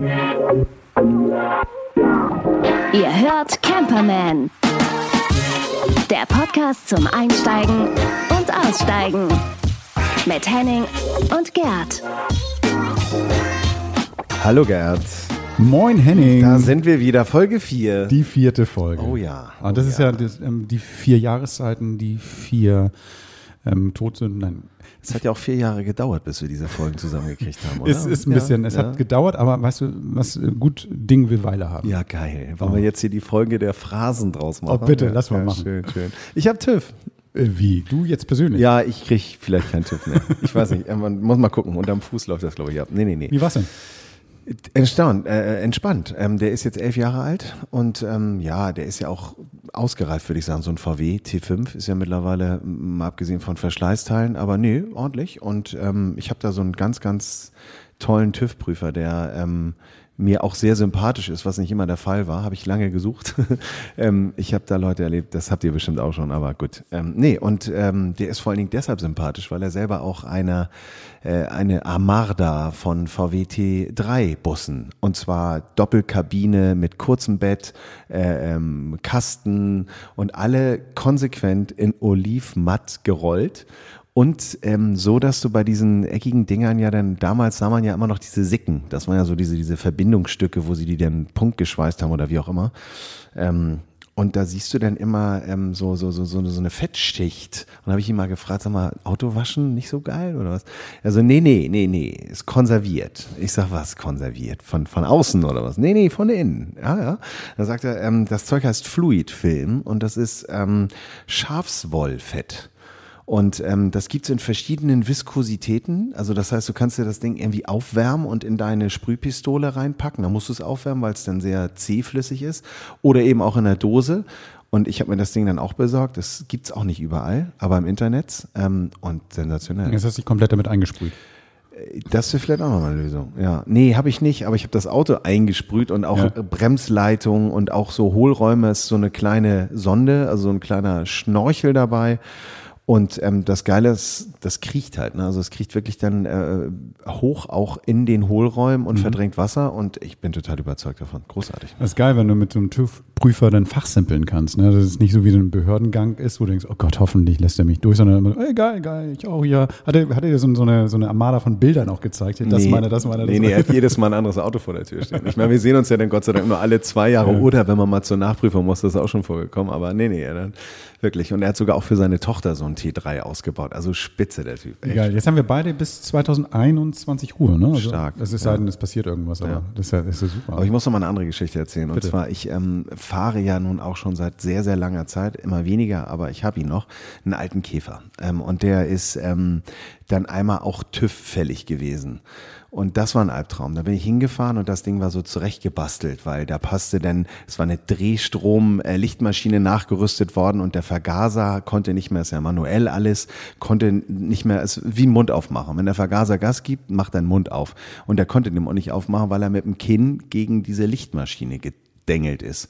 Ihr hört Camperman. Der Podcast zum Einsteigen und Aussteigen. Mit Henning und Gerd. Hallo Gerd. Moin Henning. Da sind wir wieder, Folge 4. die vierte Folge. Oh ja. Und das Oh ist ja. ja das, ähm, die vier Jahreszeiten, die vier ähm, Todsünden. Nein, Es hat ja auch vier Jahre gedauert, bis wir diese Folgen zusammengekriegt haben, oder? es ist ein ja, bisschen, es ja. hat gedauert, aber weißt du, was äh, gut Ding will Weile haben. Ja, geil. Wollen wir jetzt hier die Folge der Phrasen draus machen? Oh, bitte, ja, lass mal ja, machen. Schön, schön. Ich habe TÜV. Äh, wie? Du jetzt persönlich? Ja, ich krieg vielleicht keinen TÜV mehr. Ich weiß nicht. Man muss mal gucken. Unterm Fuß läuft das, glaube ich, ab. Nee, nee, nee. Wie war's denn? Erstaunt, äh, entspannt. Ähm, der ist jetzt elf Jahre alt und ähm, ja, der ist ja auch ausgereift, würde ich sagen. So ein VW T5 ist ja mittlerweile, mal abgesehen von Verschleißteilen, aber nee, ordentlich. Und ähm, ich habe da so einen ganz, ganz tollen TÜV-Prüfer, der ähm, mir auch sehr sympathisch ist, was nicht immer der Fall war, habe ich lange gesucht. ähm, ich habe da Leute erlebt, das habt ihr bestimmt auch schon, aber gut. Ähm, nee, und ähm, der ist vor allen Dingen deshalb sympathisch, weil er selber auch eine, äh, eine Armada von VW T3 Bussen und zwar Doppelkabine mit kurzem Bett, äh, ähm, Kasten und alle konsequent in Olivmatt gerollt. Und ähm, so, dass du bei diesen eckigen Dingern ja dann, damals sah man ja immer noch diese Sicken. Das waren ja so diese, diese Verbindungsstücke, wo sie die dann punktgeschweißt haben oder wie auch immer. Ähm, und da siehst du dann immer ähm, so, so, so, so, eine Fettschicht. Und habe ich ihn mal gefragt, sag mal, Autowaschen nicht so geil oder was? Also, nee, nee, nee, nee, ist konserviert. Ich sag, was konserviert? Von, von außen oder was? Nee, nee, von innen. Ja, ja. Da sagt er, ähm, das Zeug heißt Fluidfilm und das ist ähm, Schafswollfett. Und ähm, das gibt's in verschiedenen Viskositäten. Also das heißt, du kannst dir das Ding irgendwie aufwärmen und in deine Sprühpistole reinpacken. Da musst du es aufwärmen, weil es dann sehr zähflüssig ist. Oder eben auch in der Dose. Und ich habe mir das Ding dann auch besorgt. Das gibt's auch nicht überall, aber im Internet. Ähm, und sensationell. Jetzt hast du dich komplett damit eingesprüht. Das wäre vielleicht auch noch mal eine Lösung. Ja, nee, habe ich nicht, aber ich habe das Auto eingesprüht und auch Ja. äh, Bremsleitung und auch so Hohlräume ist so eine kleine Sonde, also so ein kleiner Schnorchel dabei. Und ähm, das Geile ist, das kriecht halt. Ne? Also es kriecht wirklich dann äh, hoch auch in den Hohlräumen Mhm. und verdrängt Wasser. Und ich bin total überzeugt davon. Großartig. Das ist geil, wenn du mit so einem TÜV-Prüfer dann fachsimpeln kannst. Ne? Dass es nicht so wie ein Behördengang ist, wo du denkst, oh Gott, hoffentlich lässt er mich durch, sondern immer, ey, geil, geil, ich auch hier. Hat er, hat er dir so, so, eine, so eine Armada von Bildern auch gezeigt? Das Nee. meine, das meine, das Nee, nee, er hat jedes Mal ein anderes Auto vor der Tür stehen. Ich meine, wir sehen uns ja dann Gott sei Dank nur alle zwei Jahre oder wenn man mal zur Nachprüfung muss, das ist auch schon vorgekommen. Aber nee, nee, dann wirklich. Und er hat sogar auch für seine Tochter so ein T3 ausgebaut. Also spitze, der Typ. Echt. Egal, jetzt haben wir beide bis 2021 Ruhe, ne? Also, Stark, Das ist ja. sei denn, es passiert irgendwas, aber Ja. das ist ja, das ist ja super. Aber ich muss noch mal eine andere Geschichte erzählen. Und Bitte. zwar, ich ähm, fahre ja nun auch schon seit sehr, sehr langer Zeit, immer weniger, aber ich habe ihn noch, einen alten Käfer. Ähm, und der ist ähm, dann einmal auch TÜV-fällig gewesen. Und das war ein Albtraum. Da bin ich hingefahren und das Ding war so zurechtgebastelt, weil da passte dann, es war eine Drehstrom-Lichtmaschine nachgerüstet worden und der Vergaser konnte nicht mehr, ist ja manuell alles, konnte nicht mehr, es wie ein Mund aufmachen. Wenn der Vergaser Gas gibt, macht er den Mund auf. Und er konnte den Mund nicht aufmachen, weil er mit dem Kinn gegen diese Lichtmaschine gedengelt ist.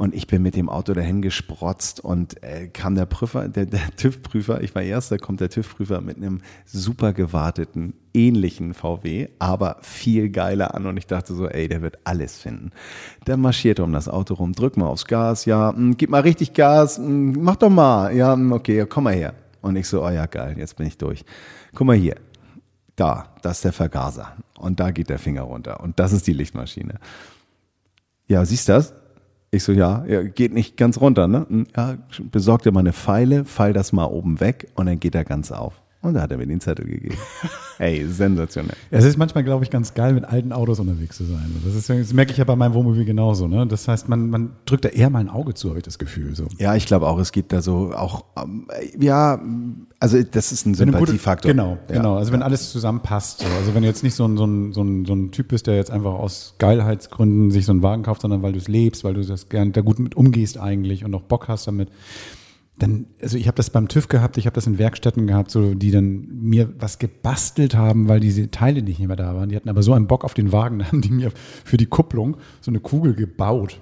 Und ich bin mit dem Auto dahin gesprotzt und äh, kam der Prüfer, der, der TÜV-Prüfer, ich war erster, kommt der TÜV-Prüfer mit einem super gewarteten, ähnlichen VW, aber viel geiler an und ich dachte so, ey, der wird alles finden. Der marschierte um das Auto rum, drück mal aufs Gas, ja, mh, gib mal richtig Gas, mh, mach doch mal, ja, mh, okay, ja, komm mal her. Und ich so, oh ja, geil, jetzt bin ich durch. Guck mal hier, da, das ist der Vergaser und da geht der Finger runter und das ist die Lichtmaschine. Ja, siehst du das? Ich so, ja, geht nicht ganz runter, ne? Hm, Ja, besorg dir mal eine Pfeile, fall das mal oben weg und dann geht er ganz auf. Und da hat er mir den Zettel gegeben. Ey, sensationell. Es ist manchmal, glaube ich, ganz geil, mit alten Autos unterwegs zu sein. Das, ist, das merke ich ja bei meinem Wohnmobil genauso. Ne? Das heißt, man, man drückt da eher mal ein Auge zu, habe ich das Gefühl. So. Ja, ich glaube auch, es gibt da so auch, ähm, ja, also das ist ein Sympathiefaktor. Genau, ja. genau. Also wenn alles zusammenpasst. So. Also wenn du jetzt nicht so ein, so, ein, so, ein, so ein Typ bist, der jetzt einfach aus Geilheitsgründen sich so einen Wagen kauft, sondern weil du es lebst, weil du das gern da gut mit umgehst eigentlich und auch Bock hast damit. Dann, also ich habe das beim TÜV gehabt, ich habe das in Werkstätten gehabt, so die dann mir was gebastelt haben, weil diese Teile nicht mehr da waren. Die hatten aber so einen Bock auf den Wagen, da haben die mir für die Kupplung so eine Kugel gebaut.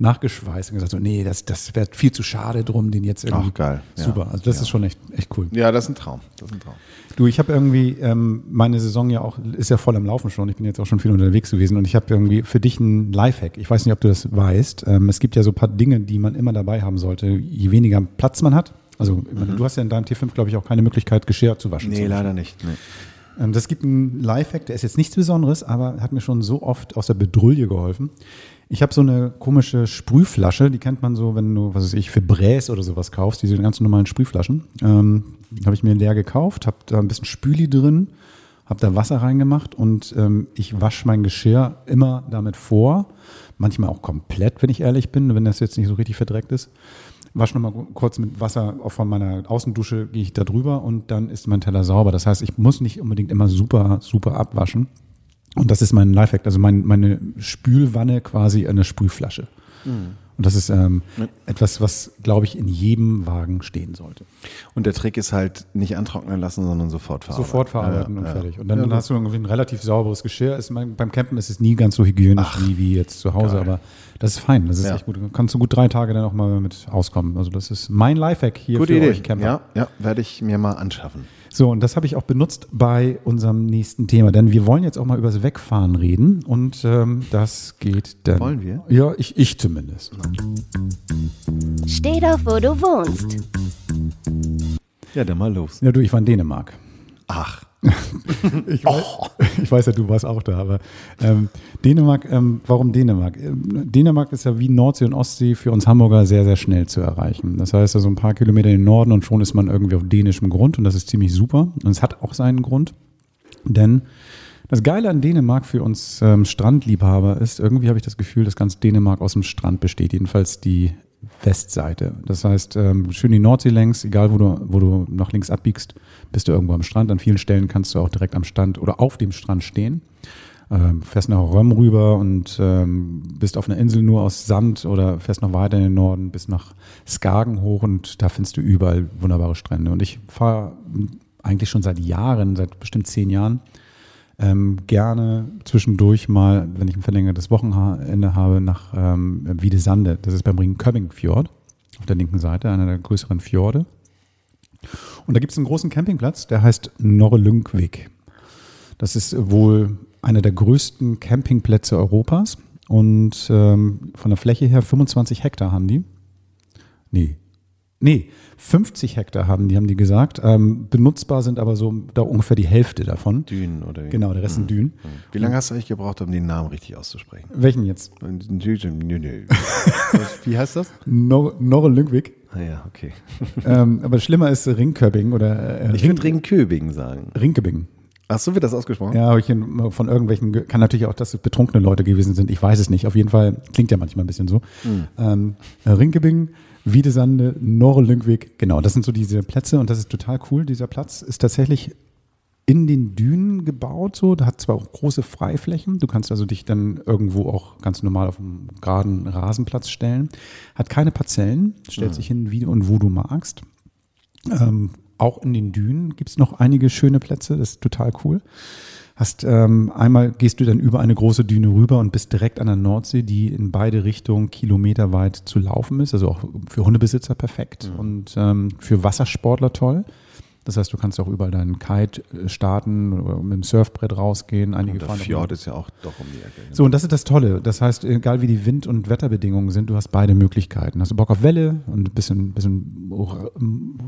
nachgeschweißt und gesagt, so, nee, das, das wäre viel zu schade drum, den jetzt irgendwie. Ach, geil. Ja. Super. Also das Ja. ist schon echt, echt cool. Ja, das ist ein Traum. Das ist ein Traum. Du, ich habe irgendwie, ähm, meine Saison ja auch, ist ja voll am Laufen schon. Ich bin jetzt auch schon viel unterwegs gewesen und ich habe irgendwie für dich einen Lifehack. Ich weiß nicht, ob du das weißt. Ähm, es gibt ja so ein paar Dinge, die man immer dabei haben sollte. Je weniger Platz man hat. Also, meine, du hast ja in deinem T5, glaube ich, auch keine Möglichkeit, Geschirr zu waschen. Nee, leider nicht. Nee. Ähm, Das gibt einen Lifehack, der ist jetzt nichts Besonderes, aber hat mir schon so oft aus der Bedrulle geholfen. Ich habe so eine komische Sprühflasche, die kennt man so, wenn du, was weiß ich, für Bräs oder sowas kaufst, diese ganz normalen Sprühflaschen. Ähm, habe ich mir leer gekauft, habe da ein bisschen Spüli drin, habe da Wasser reingemacht und ähm, ich wasche mein Geschirr immer damit vor. Manchmal auch komplett, wenn ich ehrlich bin, wenn das jetzt nicht so richtig verdreckt ist. Wasche nochmal kurz mit Wasser auch von meiner Außendusche, gehe ich da drüber und dann ist mein Teller sauber. Das heißt, ich muss nicht unbedingt immer super, super abwaschen. Und das ist mein Lifehack, also mein, meine Spülwanne quasi eine Sprühflasche. Und das ist ähm, etwas, was, glaube ich, in jedem Wagen stehen sollte. Und der Trick ist halt nicht antrocknen lassen, sondern sofort verarbeiten. Sofort verarbeiten Ja, und ja. fertig. Und dann hast du irgendwie ein relativ sauberes Geschirr. Ist, mein- beim Campen ist es nie ganz so hygienisch wie, wie jetzt zu Hause, geil. aber das ist fein. Das ist Ja. echt gut. Kannst du gut drei Tage dann auch mal mit auskommen. Also das ist mein Lifehack hier Gute für Idee. euch Camper. Ja, ja, werde ich mir mal anschaffen. So, und das habe ich auch benutzt bei unserem nächsten Thema, denn wir wollen jetzt auch mal über das Wegfahren reden und ähm, das geht dann. Wollen wir? Ja, ich, ich zumindest. Steh doch, wo du wohnst. Ja, dann mal los. Ja, du, ich war in Dänemark. Ach, Ich weiß, ich weiß ja, du warst auch da, aber ähm, Dänemark, ähm, warum Dänemark? Ähm, Dänemark ist ja wie Nordsee und Ostsee für uns Hamburger sehr, sehr schnell zu erreichen. Das heißt, also ein paar Kilometer in den Norden und schon ist man irgendwie auf dänischem Grund und das ist ziemlich super. Und es hat auch seinen Grund, denn das Geile an Dänemark für uns ähm, Strandliebhaber ist, irgendwie habe ich das Gefühl, dass ganz Dänemark aus dem Strand besteht, jedenfalls die Westseite. Das heißt, ähm, schön die Nordsee längs, egal wo du, wo du nach links abbiegst, bist du irgendwo am Strand. An vielen Stellen kannst du auch direkt am Strand oder auf dem Strand stehen. Ähm, fährst nach Röm rüber und ähm, bist auf einer Insel nur aus Sand oder fährst noch weiter in den Norden, bis nach Skagen hoch und da findest du überall wunderbare Strände. Und ich fahre eigentlich schon seit Jahren, seit bestimmt zehn Jahren, ähm, gerne zwischendurch mal, wenn ich ein verlängertes Wochenende habe, nach ähm, Wiedesande. Das ist beim Ringköbbing Fjord auf der linken Seite, einer der größeren Fjorde. Und da gibt es einen großen Campingplatz, der heißt Norrelyngvik. Das ist wohl einer der größten Campingplätze Europas und ähm, von der Fläche her 25 Hektar haben die. Nee. Nee, 50 Hektar haben die, haben die gesagt. Ähm, benutzbar sind aber so da ungefähr die Hälfte davon. Dünen oder wie? Genau, der Rest sind Dünen. Wie lange hast du eigentlich gebraucht, um den Namen richtig auszusprechen? Welchen jetzt? Wie heißt das? Nor Norrelyngvik. Ah ja, okay. ähm, aber schlimmer ist Ringköbbing oder äh, Ich würde Ringköbing sagen. Ringköbbing. Ach, so wird das ausgesprochen? Ja, habe ich von irgendwelchen, ge- kann natürlich auch, dass es betrunkene Leute gewesen sind, ich weiß es nicht. Auf jeden Fall klingt ja manchmal ein bisschen so. Ähm, Rinkebing, Wiedesande, Norrelyngvik, genau, das sind so diese Plätze und das ist total cool. Dieser Platz ist tatsächlich in den Dünen gebaut, so. Da hat zwar auch große Freiflächen. Du kannst also dich dann irgendwo auch ganz normal auf einem geraden Rasenplatz stellen. Hat keine Parzellen, stellt sich hin, wie und wo du magst. Ähm, auch in den Dünen gibt es noch einige schöne Plätze, das ist total cool. Hast ähm, einmal gehst du dann über eine große Düne rüber und bist direkt an der Nordsee, die in beide Richtungen kilometerweit zu laufen ist. Also auch für Hundebesitzer perfekt und ähm, für Wassersportler toll. Das heißt, du kannst auch überall deinen Kite äh, starten oder mit dem Surfbrett rausgehen. Einige Der fahren Fjord ist ja auch doch um die Ecke. so, und das ist das Tolle. Das heißt, egal wie die Wind- und Wetterbedingungen sind, du hast beide Möglichkeiten. Hast du Bock auf Welle und ein bisschen, bisschen ra-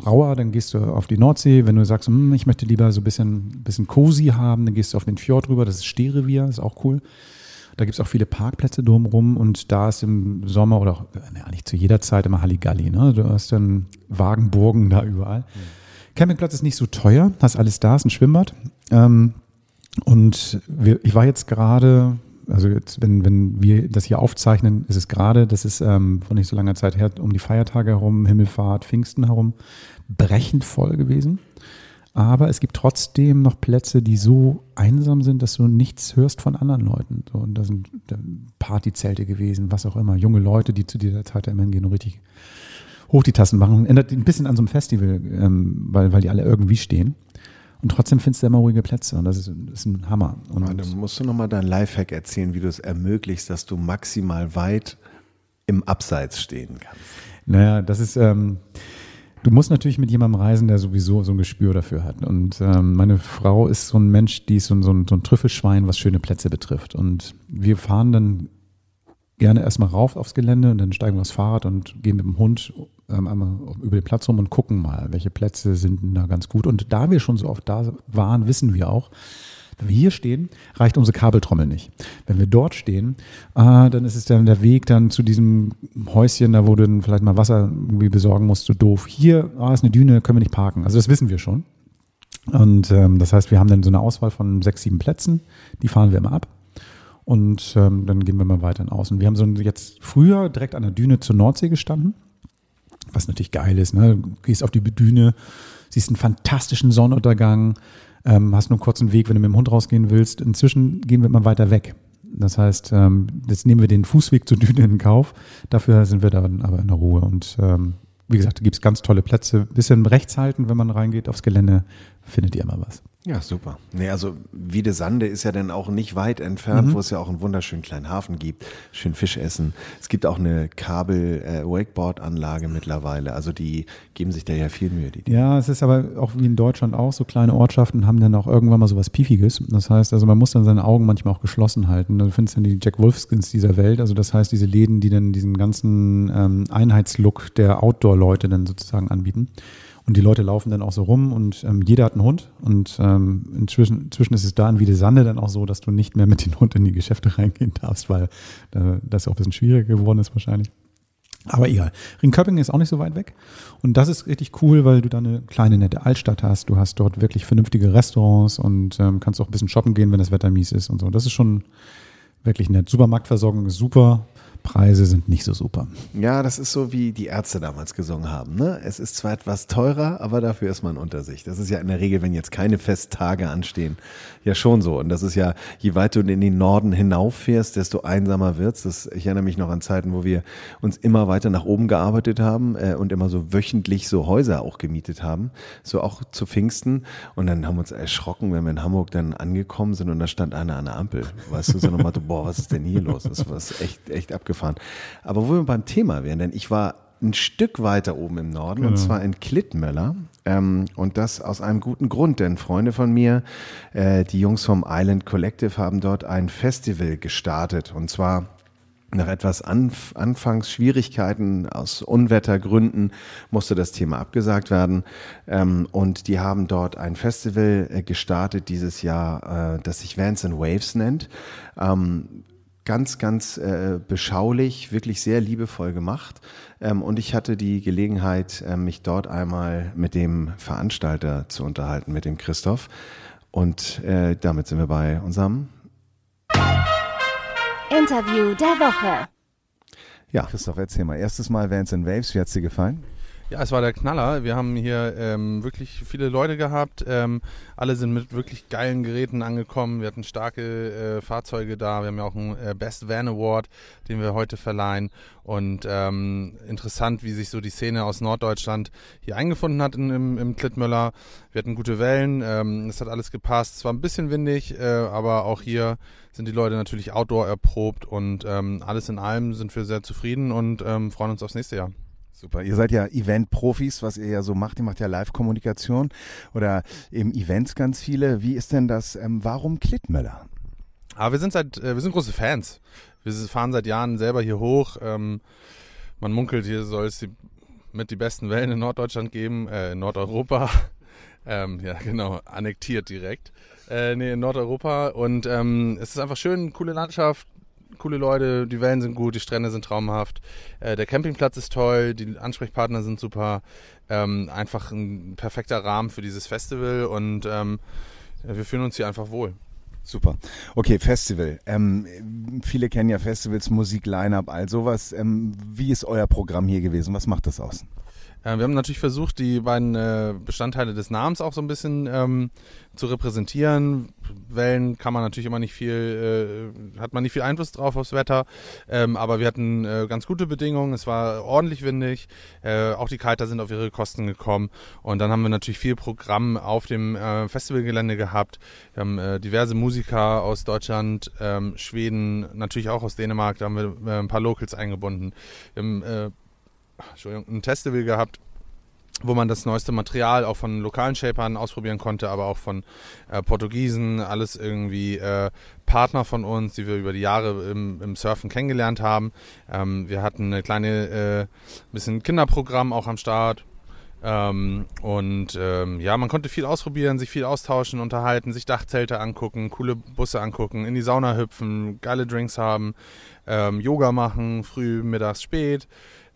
rauer, dann gehst du auf die Nordsee. Wenn du sagst, hm, ich möchte lieber so ein bisschen, bisschen cozy haben, dann gehst du auf den Fjord rüber. Das ist Stehrevier, ist auch cool. Da gibt es auch viele Parkplätze drumherum und da ist im Sommer oder auch, äh, naja, nicht zu jeder Zeit immer Halligalli. Ne? Du hast dann Wagenburgen da überall. Campingplatz ist nicht so teuer, hast alles da, ist ein Schwimmbad. Ähm, und wir, ich war jetzt gerade, also jetzt, wenn, wenn wir das hier aufzeichnen, ist es gerade, das ist ähm, von nicht so langer Zeit her, um die Feiertage herum, Himmelfahrt, Pfingsten herum, brechend voll gewesen. Aber es gibt trotzdem noch Plätze, die so einsam sind, dass du nichts hörst von anderen Leuten. So, und da sind Partyzelte gewesen, was auch immer. Junge Leute, die zu dieser Zeit da immer hingehen und richtig hoch die Tassen machen. Ändert ein bisschen an so einem Festival, ähm, weil, weil die alle irgendwie stehen. Und trotzdem findest du immer ruhige Plätze und das ist, ist ein Hammer. Und Dann musst du nochmal dein Lifehack erzählen, wie du es ermöglichst, dass du maximal weit im Abseits stehen kannst? Naja, das ist, ähm, du musst natürlich mit jemandem reisen, der sowieso so ein Gespür dafür hat. Und ähm, meine Frau ist so ein Mensch, die ist so ein, so, ein, so ein Trüffelschwein, was schöne Plätze betrifft. Und wir fahren dann gerne erstmal rauf aufs Gelände und dann steigen wir aufs Fahrrad und gehen mit dem Hund ähm, einmal über den Platz rum und gucken mal, welche Plätze sind denn da ganz gut. Und da wir schon so oft da waren, wissen wir auch, wenn wir hier stehen, reicht unsere Kabeltrommel nicht. Wenn wir dort stehen, äh, dann ist es dann der Weg dann zu diesem Häuschen, da wo du dann vielleicht mal Wasser irgendwie besorgen musst, so doof. Hier ah, ist eine Düne, können wir nicht parken. Also das wissen wir schon. Und ähm, das heißt, wir haben dann so eine Auswahl von sechs, sieben Plätzen, die fahren wir immer ab. Und ähm, dann gehen wir mal weiter in Außen. Wir haben so jetzt früher direkt an der Düne zur Nordsee gestanden, was natürlich geil ist. Ne? Du gehst auf die Düne, siehst einen fantastischen Sonnenuntergang, ähm, hast nur einen kurzen Weg, wenn du mit dem Hund rausgehen willst. Inzwischen gehen wir immer weiter weg. Das heißt, ähm, jetzt nehmen wir den Fußweg zur Düne in Kauf. Dafür sind wir dann aber in der Ruhe. Und ähm, wie gesagt, da gibt es ganz tolle Plätze. Bisschen rechts halten, wenn man reingeht aufs Gelände, findet ihr immer was. Ja, super. Nee, also Wiede Sande ist ja dann auch nicht weit entfernt, mhm. wo es ja auch einen wunderschönen kleinen Hafen gibt, schön Fisch essen. Es gibt auch eine Kabel-Wakeboard-Anlage äh, mittlerweile. Also die geben sich da ja viel Mühe. Die ja, es ist aber auch wie in Deutschland auch, so kleine Ortschaften haben dann auch irgendwann mal so was Piefiges. Das heißt, also man muss dann seine Augen manchmal auch geschlossen halten. Du findest dann die Jack Wolfskins dieser Welt. Also das heißt, diese Läden, die dann diesen ganzen ähm, Einheitslook der Outdoor-Leute dann sozusagen anbieten. Und die Leute laufen dann auch so rum und ähm, jeder hat einen Hund. Und ähm, inzwischen, inzwischen ist es da in Wiedesande dann auch so, dass du nicht mehr mit dem Hund in die Geschäfte reingehen darfst, weil äh, das auch ein bisschen schwieriger geworden ist wahrscheinlich. Aber egal. Ringköppingen ist auch nicht so weit weg. Und das ist richtig cool, weil du da eine kleine nette Altstadt hast. Du hast dort wirklich vernünftige Restaurants und ähm, kannst auch ein bisschen shoppen gehen, wenn das Wetter mies ist und so. Das ist schon wirklich nett. Supermarktversorgung ist super. Preise sind nicht so super. Ja, das ist so, wie die Ärzte damals gesungen haben. Ne? Es ist zwar etwas teurer, aber dafür ist man unter sich. Das ist ja in der Regel, wenn jetzt keine Festtage anstehen, ja schon so. Und das ist ja, je weiter du in den Norden hinauffährst, desto einsamer wird's. Das, ich erinnere mich noch an Zeiten, wo wir uns immer weiter nach oben gearbeitet haben äh, und immer so wöchentlich so Häuser auch gemietet haben. So auch zu Pfingsten. Und dann haben wir uns erschrocken, wenn wir in Hamburg dann angekommen sind und da stand einer an der Ampel. Weißt du, so nochmal, boah, was ist denn hier los? Das war echt, echt abgefahren abgefahren. Aber wo wir beim Thema wären, denn ich war ein Stück weiter oben im Norden, genau. und zwar in Klittmöller. Ähm, und das aus einem guten Grund, denn Freunde von mir, äh, die Jungs vom Island Collective, haben dort ein Festival gestartet. Und zwar nach etwas Anf Anfangsschwierigkeiten aus Unwettergründen musste das Thema abgesagt werden. Ähm, und die haben dort ein Festival äh, gestartet dieses Jahr, äh, das sich Vans and Waves nennt. Ähm, ganz, ganz äh, beschaulich, wirklich sehr liebevoll gemacht. Ähm, und ich hatte die Gelegenheit, äh, mich dort einmal mit dem Veranstalter zu unterhalten, mit dem Christoph. Und äh, damit sind wir bei unserem Interview der Woche. Ja, Christoph, erzähl mal. Erstes Mal Vans and Waves, wie hat es dir gefallen? Ja, es war der Knaller. Wir haben hier ähm, wirklich viele Leute gehabt. Ähm, alle sind mit wirklich geilen Geräten angekommen. Wir hatten starke äh, Fahrzeuge da. Wir haben ja auch einen äh, Best Van Award, den wir heute verleihen. Und ähm, interessant, wie sich so die Szene aus Norddeutschland hier eingefunden hat in, im, im Klittmöller. Wir hatten gute Wellen. Ähm, es hat alles gepasst. Es war ein bisschen windig, äh, aber auch hier sind die Leute natürlich outdoor erprobt. Und ähm, alles in allem sind wir sehr zufrieden und ähm, freuen uns aufs nächste Jahr. Super. Ihr seid ja Event-Profis, was ihr ja so macht. Ihr macht ja Live-Kommunikation oder eben Events ganz viele. Wie ist denn das? Ähm, warum Klittmöller? Ah, wir sind seit, äh, wir sind große Fans. Wir fahren seit Jahren selber hier hoch. Ähm, man munkelt, hier soll es die, mit die besten Wellen in Norddeutschland geben, äh, in Nordeuropa. ähm, ja, genau, annektiert direkt. Äh, nee, in Nordeuropa. Und ähm, es ist einfach schön, coole Landschaft, coole Leute, die Wellen sind gut, die Strände sind traumhaft, äh, der Campingplatz ist toll, die Ansprechpartner sind super, ähm, einfach ein perfekter Rahmen für dieses Festival und ähm, wir fühlen uns hier einfach wohl. Super. Okay, Festival. Ähm, viele kennen ja Festivals, Musik, Line-Up, all sowas. Ähm, wie ist euer Programm hier gewesen? Was macht das aus? Äh, wir haben natürlich versucht, die beiden äh, Bestandteile des Namens auch so ein bisschen ähm, zu repräsentieren. Wellen kann man natürlich immer nicht viel, äh, hat man nicht viel Einfluss drauf aufs Wetter, ähm, aber wir hatten äh, ganz gute Bedingungen. Es war ordentlich windig, äh, auch die Kiter sind auf ihre Kosten gekommen und dann haben wir natürlich viel Programm auf dem äh, Festivalgelände gehabt. Wir haben diverse Musiker aus Deutschland, ähm, Schweden, natürlich auch aus Dänemark. Da haben wir ein paar Locals eingebunden. Wir haben Entschuldigung, ein Festival gehabt wo man das neueste Material auch von lokalen Shapern ausprobieren konnte, aber auch von äh, Portugiesen, alles irgendwie äh, Partner von uns, die wir über die Jahre im, im Surfen kennengelernt haben. Ähm, wir hatten eine kleine äh, bisschen Kinderprogramm auch am Start. Ähm, und ähm, ja, man konnte viel ausprobieren, sich viel austauschen, unterhalten, sich Dachzelte angucken, coole Busse angucken, in die Sauna hüpfen, geile Drinks haben, ähm, Yoga machen, früh, mittags, spät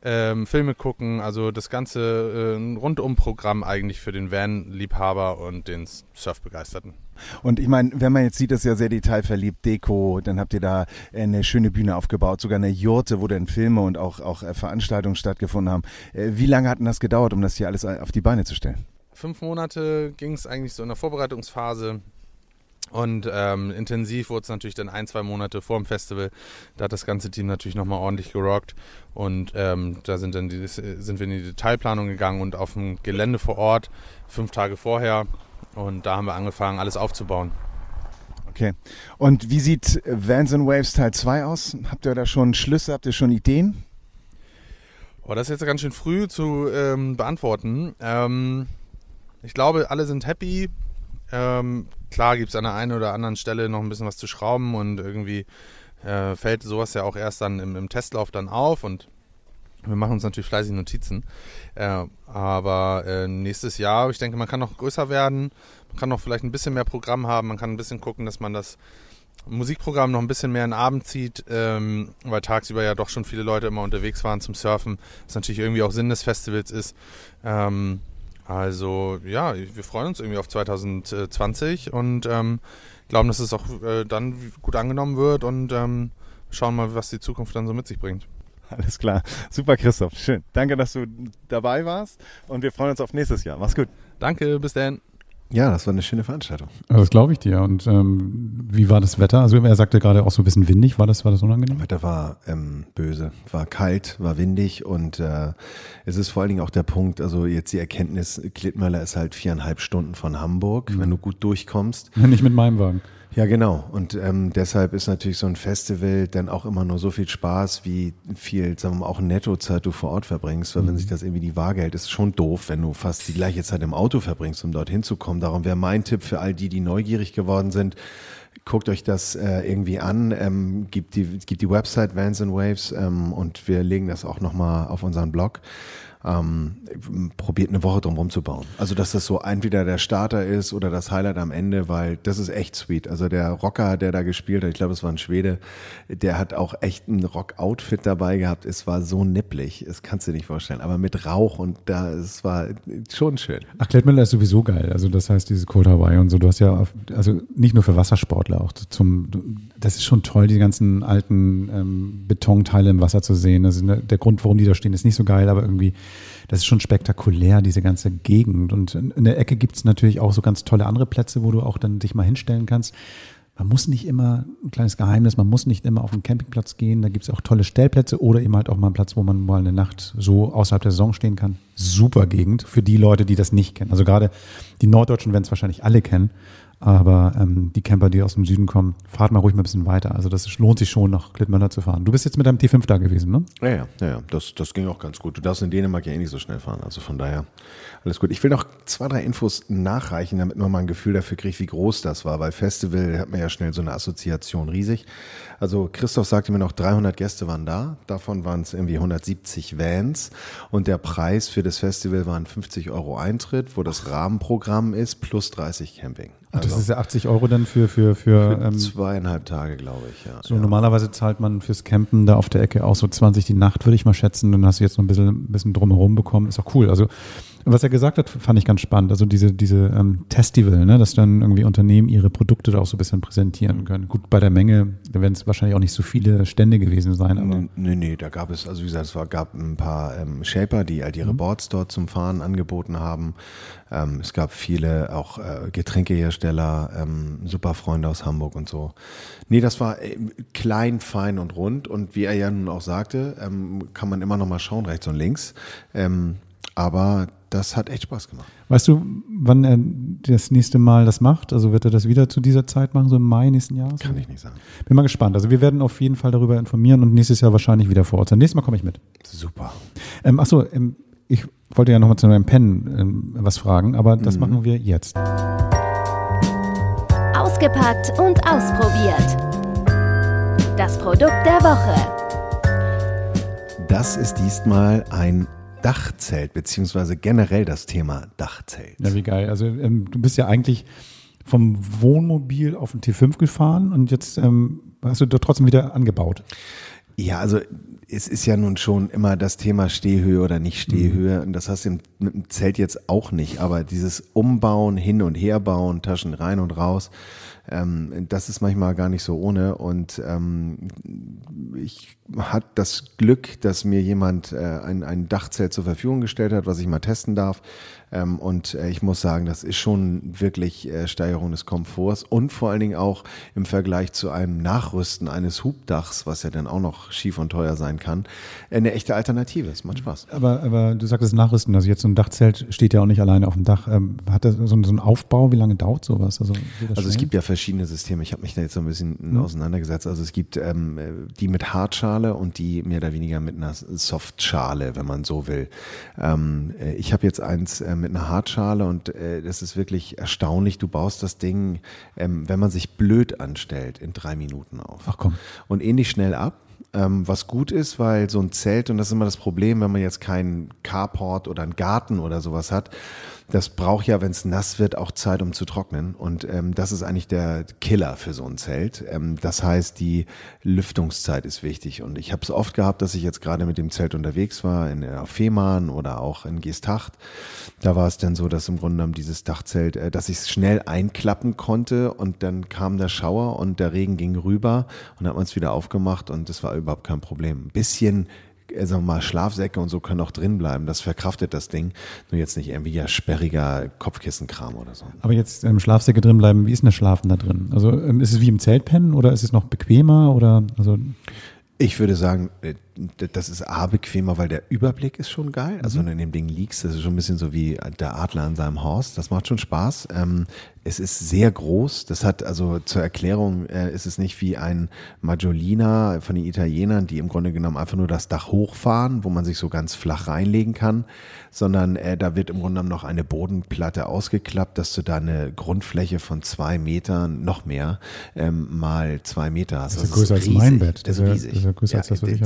ähm, Filme gucken, also das ganze äh, Rundumprogramm eigentlich für den Van-Liebhaber und den Surfbegeisterten. Und ich meine, wenn man jetzt sieht, das ist ja sehr detailverliebt, Deko, dann habt ihr da eine schöne Bühne aufgebaut, sogar eine Jurte, wo dann Filme und auch, auch äh, Veranstaltungen stattgefunden haben. Äh, wie lange hat denn das gedauert, um das hier alles auf die Beine zu stellen? Fünf Monate ging es eigentlich so in der Vorbereitungsphase. Und ähm, intensiv wurde es natürlich dann ein, zwei Monate vor dem Festival. Da hat das ganze Team natürlich nochmal ordentlich gerockt. Und ähm, da sind, dann die, sind wir in die Detailplanung gegangen und auf dem Gelände vor Ort, fünf Tage vorher. Und da haben wir angefangen, alles aufzubauen. Okay. Und wie sieht Vans and Waves Teil 2 aus? Habt ihr da schon Schlüsse, habt ihr schon Ideen? Oh, das ist jetzt ganz schön früh zu ähm, beantworten. Ähm, ich glaube, alle sind happy. Klar gibt es an der einen oder anderen Stelle noch ein bisschen was zu schrauben und irgendwie äh, fällt sowas ja auch erst dann im, im, Testlauf dann auf und wir machen uns natürlich fleißig Notizen. Äh, aber äh, nächstes Jahr, ich denke, man kann noch größer werden, man kann noch vielleicht ein bisschen mehr Programm haben, man kann ein bisschen gucken, dass man das Musikprogramm noch ein bisschen mehr in den Abend zieht, ähm, weil tagsüber ja doch schon viele Leute immer unterwegs waren zum Surfen, was natürlich irgendwie auch Sinn des Festivals ist. Ähm, also ja, wir freuen uns irgendwie auf 2020 und ähm, glauben, dass es auch äh, dann gut angenommen wird und ähm, schauen mal, was die Zukunft dann so mit sich bringt. Alles klar. Super, Christoph. Schön. Danke, dass du dabei warst und wir freuen uns auf nächstes Jahr. Mach's gut. Danke, bis dann. Ja, das war eine schöne Veranstaltung. Das glaube ich dir. Und ähm, wie war das Wetter? Also er sagte gerade auch so ein bisschen windig. War das, war das unangenehm? Wetter war ähm, böse, war kalt, war windig und äh, es ist vor allen Dingen auch der Punkt, also jetzt die Erkenntnis, Klittmöller ist halt viereinhalb Stunden von Hamburg, mhm. wenn du gut durchkommst. Nicht mit meinem Wagen. Ja, genau. Und ähm, deshalb ist natürlich so ein Festival dann auch immer nur so viel Spaß, wie viel, sagen wir mal, auch Nettozeit du vor Ort verbringst. Weil mhm. wenn sich das irgendwie die Waage hält, ist schon doof, wenn du fast die gleiche Zeit im Auto verbringst, um dorthin zu kommen. Darum wäre mein Tipp für all die, die neugierig geworden sind, guckt euch das äh, irgendwie an, ähm, gibt, die, gibt die Website Vans and Waves ähm, und wir legen das auch nochmal auf unseren Blog ähm, probiert eine Woche drum rumzubauen. Also dass das so entweder der Starter ist oder das Highlight am Ende, weil das ist echt sweet. Also der Rocker, der da gespielt hat, ich glaube, es war ein Schwede, der hat auch echt ein Rock-Outfit dabei gehabt. Es war so nipplig, das kannst du dir nicht vorstellen. Aber mit Rauch und da, es war schon schön. Ach, Klettmüller ist sowieso geil. Also das heißt, dieses Cold Hawaii und so, du hast ja, also nicht nur für Wassersportler, auch zum, das ist schon toll, die ganzen alten ähm, Betonteile im Wasser zu sehen. Ist ne, der Grund, warum die da stehen, ist nicht so geil, aber irgendwie das ist schon spektakulär, diese ganze Gegend. Und in der Ecke gibt es natürlich auch so ganz tolle andere Plätze, wo du auch dann dich mal hinstellen kannst. Man muss nicht immer, ein kleines Geheimnis, man muss nicht immer auf den Campingplatz gehen. Da gibt es auch tolle Stellplätze oder eben halt auch mal einen Platz, wo man mal eine Nacht so außerhalb der Saison stehen kann. Super Gegend für die Leute, die das nicht kennen. Also gerade die Norddeutschen werden es wahrscheinlich alle kennen. Aber ähm, die Camper, die aus dem Süden kommen, fahrt mal ruhig mal ein bisschen weiter. Also das lohnt sich schon, nach Klittmöller zu fahren. Du bist jetzt mit deinem T5 da gewesen, ne? Ja, ja, ja, das, das ging auch ganz gut. Du darfst in Dänemark ja eh nicht so schnell fahren. Also von daher alles gut. Ich will noch zwei, drei Infos nachreichen, damit man mal ein Gefühl dafür kriegt, wie groß das war. Weil Festival hat man ja schnell so eine Assoziation riesig. Also Christoph sagte mir noch, 300 Gäste waren da. Davon waren es irgendwie 170 Vans. Und der Preis für das Festival waren 50 Euro Eintritt, wo das Rahmenprogramm ist, plus 30 Camping. Also das ist ja 80 Euro dann für für für, für ähm, zweieinhalb Tage, glaube ich. Ja. So ja. normalerweise zahlt man fürs Campen da auf der Ecke auch so 20 die Nacht, würde ich mal schätzen. Dann hast du jetzt noch ein bisschen, ein bisschen drumherum bekommen. Ist auch cool. Also Was er gesagt hat, fand ich ganz spannend. Also diese, diese ähm, Testival, ne, dass dann irgendwie Unternehmen ihre Produkte da auch so ein bisschen präsentieren können. Gut, bei der Menge, da werden es wahrscheinlich auch nicht so viele Stände gewesen sein, aber. Nee, nee, nee, da gab es, also wie gesagt, es war, gab ein paar ähm, Shaper, die halt ihre Boards dort zum Fahren angeboten haben. Ähm, es gab viele auch äh, Getränkehersteller, ähm, Superfreunde aus Hamburg und so. Nee, das war äh, klein, fein und rund. Und wie er ja nun auch sagte, ähm, kann man immer noch mal schauen, rechts und links. Ähm, aber das hat echt Spaß gemacht. Weißt du, wann er das nächste Mal das macht? Also wird er das wieder zu dieser Zeit machen, so im Mai nächsten Jahres? Kann ich nicht sagen. Bin mal gespannt. Also wir werden auf jeden Fall darüber informieren und nächstes Jahr wahrscheinlich wieder vor Ort sein. Nächstes Mal komme ich mit. Super. Ähm, achso, ähm, ich wollte ja nochmal zu meinem Pen ähm, was fragen, aber das machen wir jetzt. Ausgepackt und ausprobiert. Das Produkt der Woche. Das ist diesmal ein Dachzelt, beziehungsweise generell das Thema Dachzelt. Ja, wie geil. Also ähm, du bist ja eigentlich vom Wohnmobil auf den T5 gefahren und jetzt ähm, hast du da trotzdem wieder angebaut. Ja, also es ist ja nun schon immer das Thema Stehhöhe oder nicht Stehhöhe. Und das hast du im, mit dem Zelt jetzt auch nicht. Aber dieses Umbauen, hin und her bauen, Taschen rein und raus, ähm, das ist manchmal gar nicht so ohne. Und ähm, ich hatte das Glück, dass mir jemand äh, ein, ein Dachzelt zur Verfügung gestellt hat, was ich mal testen darf. Ähm, und äh, ich muss sagen, das ist schon wirklich äh, Steigerung des Komforts und vor allen Dingen auch im Vergleich zu einem Nachrüsten eines Hubdachs, was ja dann auch noch schief und teuer sein kann, eine echte Alternative. Es macht Spaß. Aber, aber du sagtest Nachrüsten, also jetzt so ein Dachzelt steht ja auch nicht alleine auf dem Dach. Ähm, hat das so, so einen Aufbau? Wie lange dauert sowas? Also, Also es gibt ja verschiedene Systeme. Ich habe mich da jetzt so ein bisschen auseinandergesetzt. Also es gibt ähm, die mit Hartschale und die mehr oder weniger mit einer Softschale, wenn man so will. Ähm, äh, ich habe jetzt eins äh, mit einer Hartschale und äh, das ist wirklich erstaunlich. Du baust das Ding, ähm, wenn man sich blöd anstellt, in drei Minuten auf. Ach komm. Und ähnlich schnell ab. Ähm, was gut ist, weil so ein Zelt, und das ist immer das Problem, wenn man jetzt keinen Carport oder einen Garten oder sowas hat, das braucht ja, wenn es nass wird, auch Zeit, um zu trocknen. Und ähm, das ist eigentlich der Killer für so ein Zelt. Ähm, das heißt, die Lüftungszeit ist wichtig. Und ich habe es oft gehabt, dass ich jetzt gerade mit dem Zelt unterwegs war, in auf Fehmarn oder auch in Geesthacht. Da war es dann so, dass im Grunde genommen dieses Dachzelt, äh, dass ich es schnell einklappen konnte und dann kam der Schauer und der Regen ging rüber und hat man es wieder aufgemacht und das war überhaupt kein Problem. Ein bisschen äh, sagen wir mal, Schlafsäcke und so können auch drin bleiben. Das verkraftet das Ding. Nur jetzt nicht irgendwie ja sperriger Kopfkissenkram oder so. Aber jetzt ähm, Schlafsäcke drin bleiben, wie ist denn das Schlafen da drin? Also ähm, ist es wie im Zelt pennen oder ist es noch bequemer oder also Ich würde sagen, äh, das ist A bequemer, weil der Überblick ist schon geil. Also wenn du in dem Ding liegst, das ist schon ein bisschen so wie der Adler an seinem Horst. Das macht schon Spaß. Ähm, es ist sehr groß. Das hat also zur Erklärung äh, ist es nicht wie ein Maggiolina von den Italienern, die im Grunde genommen einfach nur das Dach hochfahren, wo man sich so ganz flach reinlegen kann, sondern äh, da wird im Grunde genommen noch eine Bodenplatte ausgeklappt, dass du da eine Grundfläche von zwei Metern, noch mehr, ähm, mal zwei Meter hast. Das ist ja größer als mein Bett. Das Das ist ist ja- riesig. das ist ja größer als das, was ich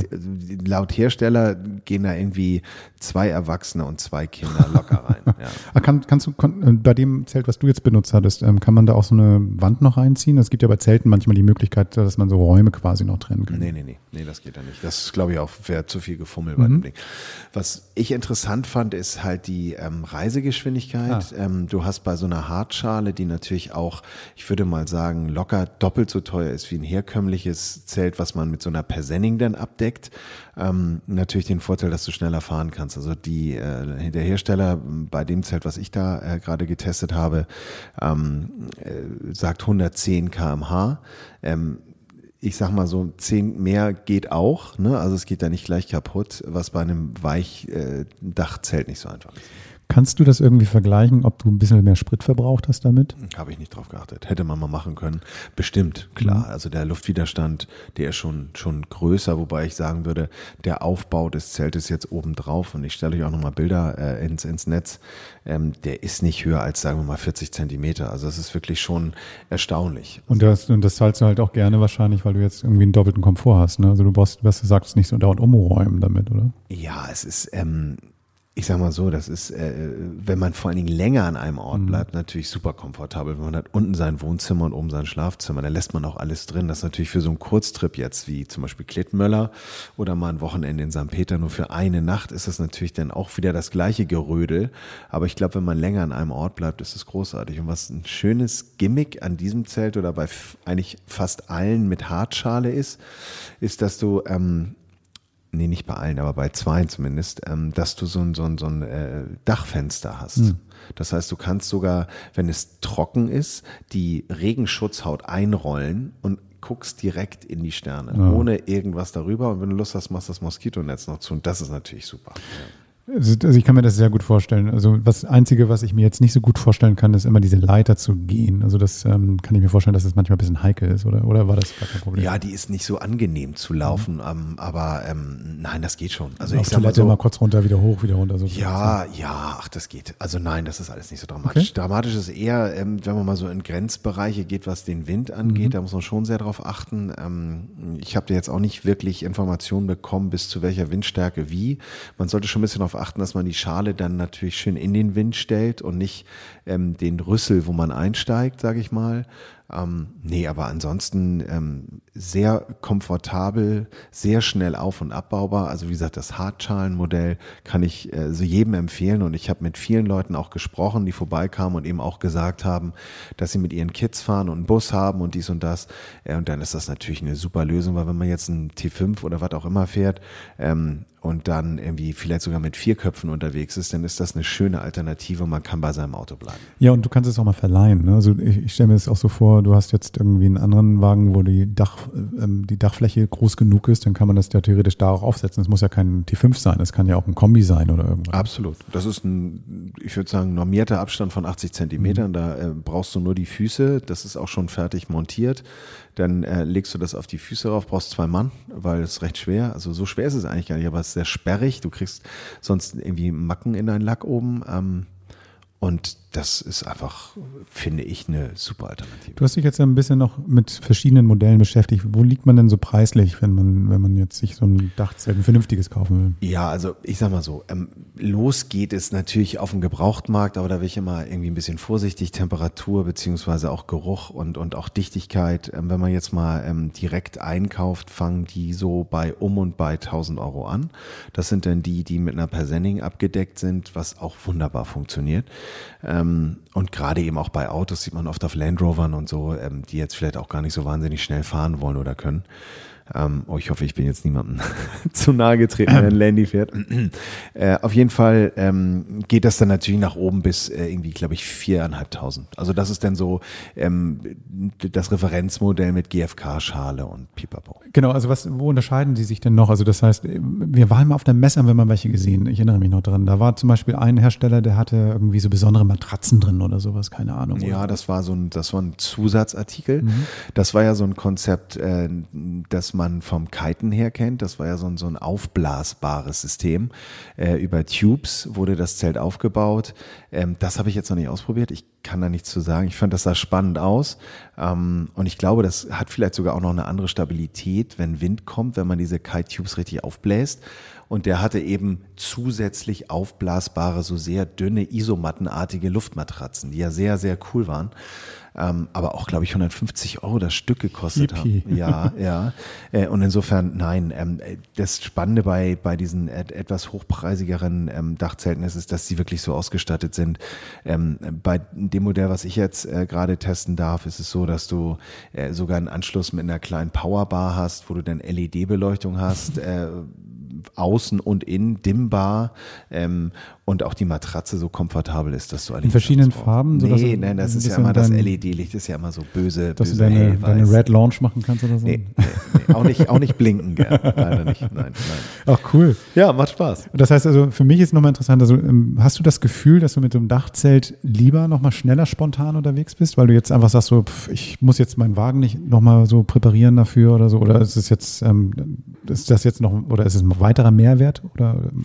Laut Hersteller gehen da irgendwie zwei Erwachsene und zwei Kinder locker rein. Ja. Ah, kann, kannst du äh, bei dem Zelt, was du jetzt benutzt hattest, ähm, kann man da auch so eine Wand noch reinziehen? Es gibt ja bei Zelten manchmal die Möglichkeit, dass man so Räume quasi noch trennen kann. Nee, nee, nee, nee, das geht ja nicht. Das ist, glaube ich, auch wäre zu viel Gefummel bei dem Ding. Was ich interessant fand, ist halt die ähm, Reisegeschwindigkeit. Ähm, du hast bei so einer Hartschale, die natürlich auch, ich würde mal sagen, locker doppelt so teuer ist wie ein herkömmliches Zelt, was man mit so einer Persenning dann abdeckt, ähm, natürlich den Vorteil, dass du schneller fahren kannst. Also die, äh, der Hersteller bei dem Zelt, was ich da äh, gerade getestet habe, ähm, äh, sagt 110 kmh. Ähm, ich sag mal so, 10 mehr geht auch, ne? Also es geht da nicht gleich kaputt, was bei einem Weichdachzelt nicht so einfach ist. Kannst du das irgendwie vergleichen, ob du ein bisschen mehr Sprit verbraucht hast damit? Habe ich nicht drauf geachtet. Hätte man mal machen können. Bestimmt, klar. Also der Luftwiderstand, der ist schon, schon größer, wobei ich sagen würde, der Aufbau des Zeltes jetzt oben drauf, und ich stelle euch auch nochmal Bilder äh, ins, ins Netz, ähm, der ist nicht höher als, sagen wir mal, 40 Zentimeter. Also das ist wirklich schon erstaunlich. Und das, und das zahlst du halt auch gerne wahrscheinlich, weil du jetzt irgendwie einen doppelten Komfort hast. Ne? Also du brauchst, was du sagst, nicht so dauernd umräumen damit, oder? Ja, es ist, ähm, ich sag mal so, das ist, äh, wenn man vor allen Dingen länger an einem Ort bleibt, natürlich super komfortabel. Man hat unten sein Wohnzimmer und oben sein Schlafzimmer, da lässt man auch alles drin. Das ist natürlich für so einen Kurztrip jetzt, wie zum Beispiel Klittmöller oder mal ein Wochenende in St. Peter, nur für eine Nacht ist das natürlich dann auch wieder das gleiche Gerödel. Aber ich glaube, wenn man länger an einem Ort bleibt, ist es großartig. Und was ein schönes Gimmick an diesem Zelt oder bei eigentlich fast allen mit Hartschale ist, ist, dass du ähm, nee, nicht bei allen, aber bei zwei zumindest, ähm, dass du so ein, so ein, so ein äh, Dachfenster hast. Das heißt, du kannst sogar, wenn es trocken ist, die Regenschutzhaut einrollen und guckst direkt in die Sterne, ohne irgendwas darüber. Und wenn du Lust hast, machst du das Moskitonetz noch zu. Und das ist natürlich super. Also also ich kann mir das sehr gut vorstellen. Also das Einzige, was ich mir jetzt nicht so gut vorstellen kann, ist immer diese Leiter zu gehen. Also das ähm, kann ich mir vorstellen, dass das manchmal ein bisschen heikel ist, oder? Oder war das gar kein Problem? Ja, die ist nicht so angenehm zu laufen, ähm, aber ähm, nein, das geht schon. Also Auf ich sag mal so, mal kurz runter, wieder hoch, wieder runter. So Ja, ja, ach, das geht. Also nein, das ist alles nicht so dramatisch. Okay. Dramatisch ist eher, ähm, wenn man mal so in Grenzbereiche geht, was den Wind angeht, da muss man schon sehr drauf achten. Ähm, ich habe da jetzt auch nicht wirklich Informationen bekommen, bis zu welcher Windstärke wie. Man sollte schon ein bisschen darauf achten, dass man die Schale dann natürlich schön in den Wind stellt und nicht ähm, den Rüssel, wo man einsteigt, sage ich mal. Ähm, nee, aber ansonsten ähm, sehr komfortabel, sehr schnell auf- und abbaubar. Also wie gesagt, das Hartschalenmodell kann ich äh, so jedem empfehlen. Und ich habe mit vielen Leuten auch gesprochen, die vorbeikamen und eben auch gesagt haben, dass sie mit ihren Kids fahren und einen Bus haben und dies und das. Äh, und dann ist das natürlich eine super Lösung, weil wenn man jetzt einen T5 oder was auch immer fährt ähm, und dann irgendwie vielleicht sogar mit vier Köpfen unterwegs ist, dann ist das eine schöne Alternative und man kann bei seinem Auto bleiben. Ja, und du kannst es auch mal verleihen. Ne? Also ich, ich stelle mir das auch so vor, du hast jetzt irgendwie einen anderen Wagen, wo die, Dach, ähm, die Dachfläche groß genug ist, dann kann man das ja theoretisch da auch aufsetzen. Es muss ja kein T5 sein, es kann ja auch ein Kombi sein oder irgendwas. Absolut. Das ist ein, ich würde sagen, normierter Abstand von 80 Zentimetern. Da äh, brauchst du nur die Füße. Das ist auch schon fertig montiert. Dann äh, legst du das auf die Füße rauf, brauchst zwei Mann, weil es recht schwer. Also so schwer ist es eigentlich gar nicht, aber es ist sehr sperrig. Du kriegst sonst irgendwie Macken in deinen Lack oben. Ähm, und das ist einfach, finde ich, eine super Alternative. Du hast dich jetzt ja ein bisschen noch mit verschiedenen Modellen beschäftigt. Wo liegt man denn so preislich, wenn man, wenn man jetzt sich so ein Dachzelt, ein vernünftiges kaufen will? Ja, also ich sag mal so, ähm, los geht es natürlich auf dem Gebrauchtmarkt, aber da bin ich immer irgendwie ein bisschen vorsichtig, Temperatur beziehungsweise auch Geruch und, und auch Dichtigkeit. Ähm, wenn man jetzt mal ähm, direkt einkauft, fangen die so bei um und bei 1000 Euro an. Das sind dann die, die mit einer Persenning abgedeckt sind, was auch wunderbar funktioniert. Ähm, und gerade eben auch bei Autos sieht man oft auf Land Rovern und so, ähm, die jetzt vielleicht auch gar nicht so wahnsinnig schnell fahren wollen oder können. Ähm, oh, ich hoffe, ich bin jetzt niemandem zu nahe getreten, wenn ein Landy fährt. äh, auf jeden Fall ähm, geht das dann natürlich nach oben bis äh, irgendwie, glaube ich, viereinhalbtausend. Also das ist dann so ähm, das Referenzmodell mit GFK-Schale und Pipapo. Genau, also was, wo unterscheiden die sich denn noch? Also das heißt, wir waren mal auf der Messe, haben wir mal welche gesehen. Ich erinnere mich noch dran. Da war zum Beispiel ein Hersteller, der hatte irgendwie so besondere Matratzen drin oder sowas, keine Ahnung. Ja, Oder? das war so ein, das war ein Zusatzartikel. Das war ja so ein Konzept, äh, das man vom Kiten her kennt. Das war ja so ein, so ein aufblasbares System. Äh, über Tubes wurde das Zelt aufgebaut. Ähm, das habe ich jetzt noch nicht ausprobiert. Ich kann da nichts zu sagen. Ich fand das sah spannend aus. Ähm, und ich glaube, das hat vielleicht sogar auch noch eine andere Stabilität, wenn Wind kommt, wenn man diese Kite-Tubes richtig aufbläst. Und der hatte eben zusätzlich aufblasbare, so sehr dünne, isomattenartige Luftmatratzen, die ja sehr, sehr cool waren. Ähm, aber auch, glaube ich, 150 Euro das Stück gekostet Yippie. haben. Ja, ja. Äh, und insofern, nein, ähm, äh, das Spannende bei, bei diesen et etwas hochpreisigeren ähm, Dachzelten ist, ist, dass sie wirklich so ausgestattet sind. Ähm, bei dem Modell, was ich jetzt äh, gerade testen darf, ist es so, dass du äh, sogar einen Anschluss mit einer kleinen Powerbar hast, wo du dann LED-Beleuchtung hast. Außen und innen dimmbar. Ähm, und auch die Matratze so komfortabel ist, dass du eigentlich In verschiedenen. Farben, Nee, du nein, das ist ja immer das LED-Licht ist ja immer so böse, Dass du böse deine, hellweiß. deine Red Launch machen kannst oder so? Nee, nee, nee, auch nicht, auch nicht blinken, gern. leider nicht. Nein, nein. Ach cool. Ja, macht Spaß. Das heißt also, für mich ist nochmal interessant, also ähm, hast du das Gefühl, dass du mit so einem Dachzelt lieber nochmal schneller spontan unterwegs bist, weil du jetzt einfach sagst, so, pff, ich muss jetzt meinen Wagen nicht nochmal so präparieren dafür oder so, oder ist es jetzt, ähm, ist das jetzt noch, oder ist es ein weiterer Mehrwert? Oder ähm,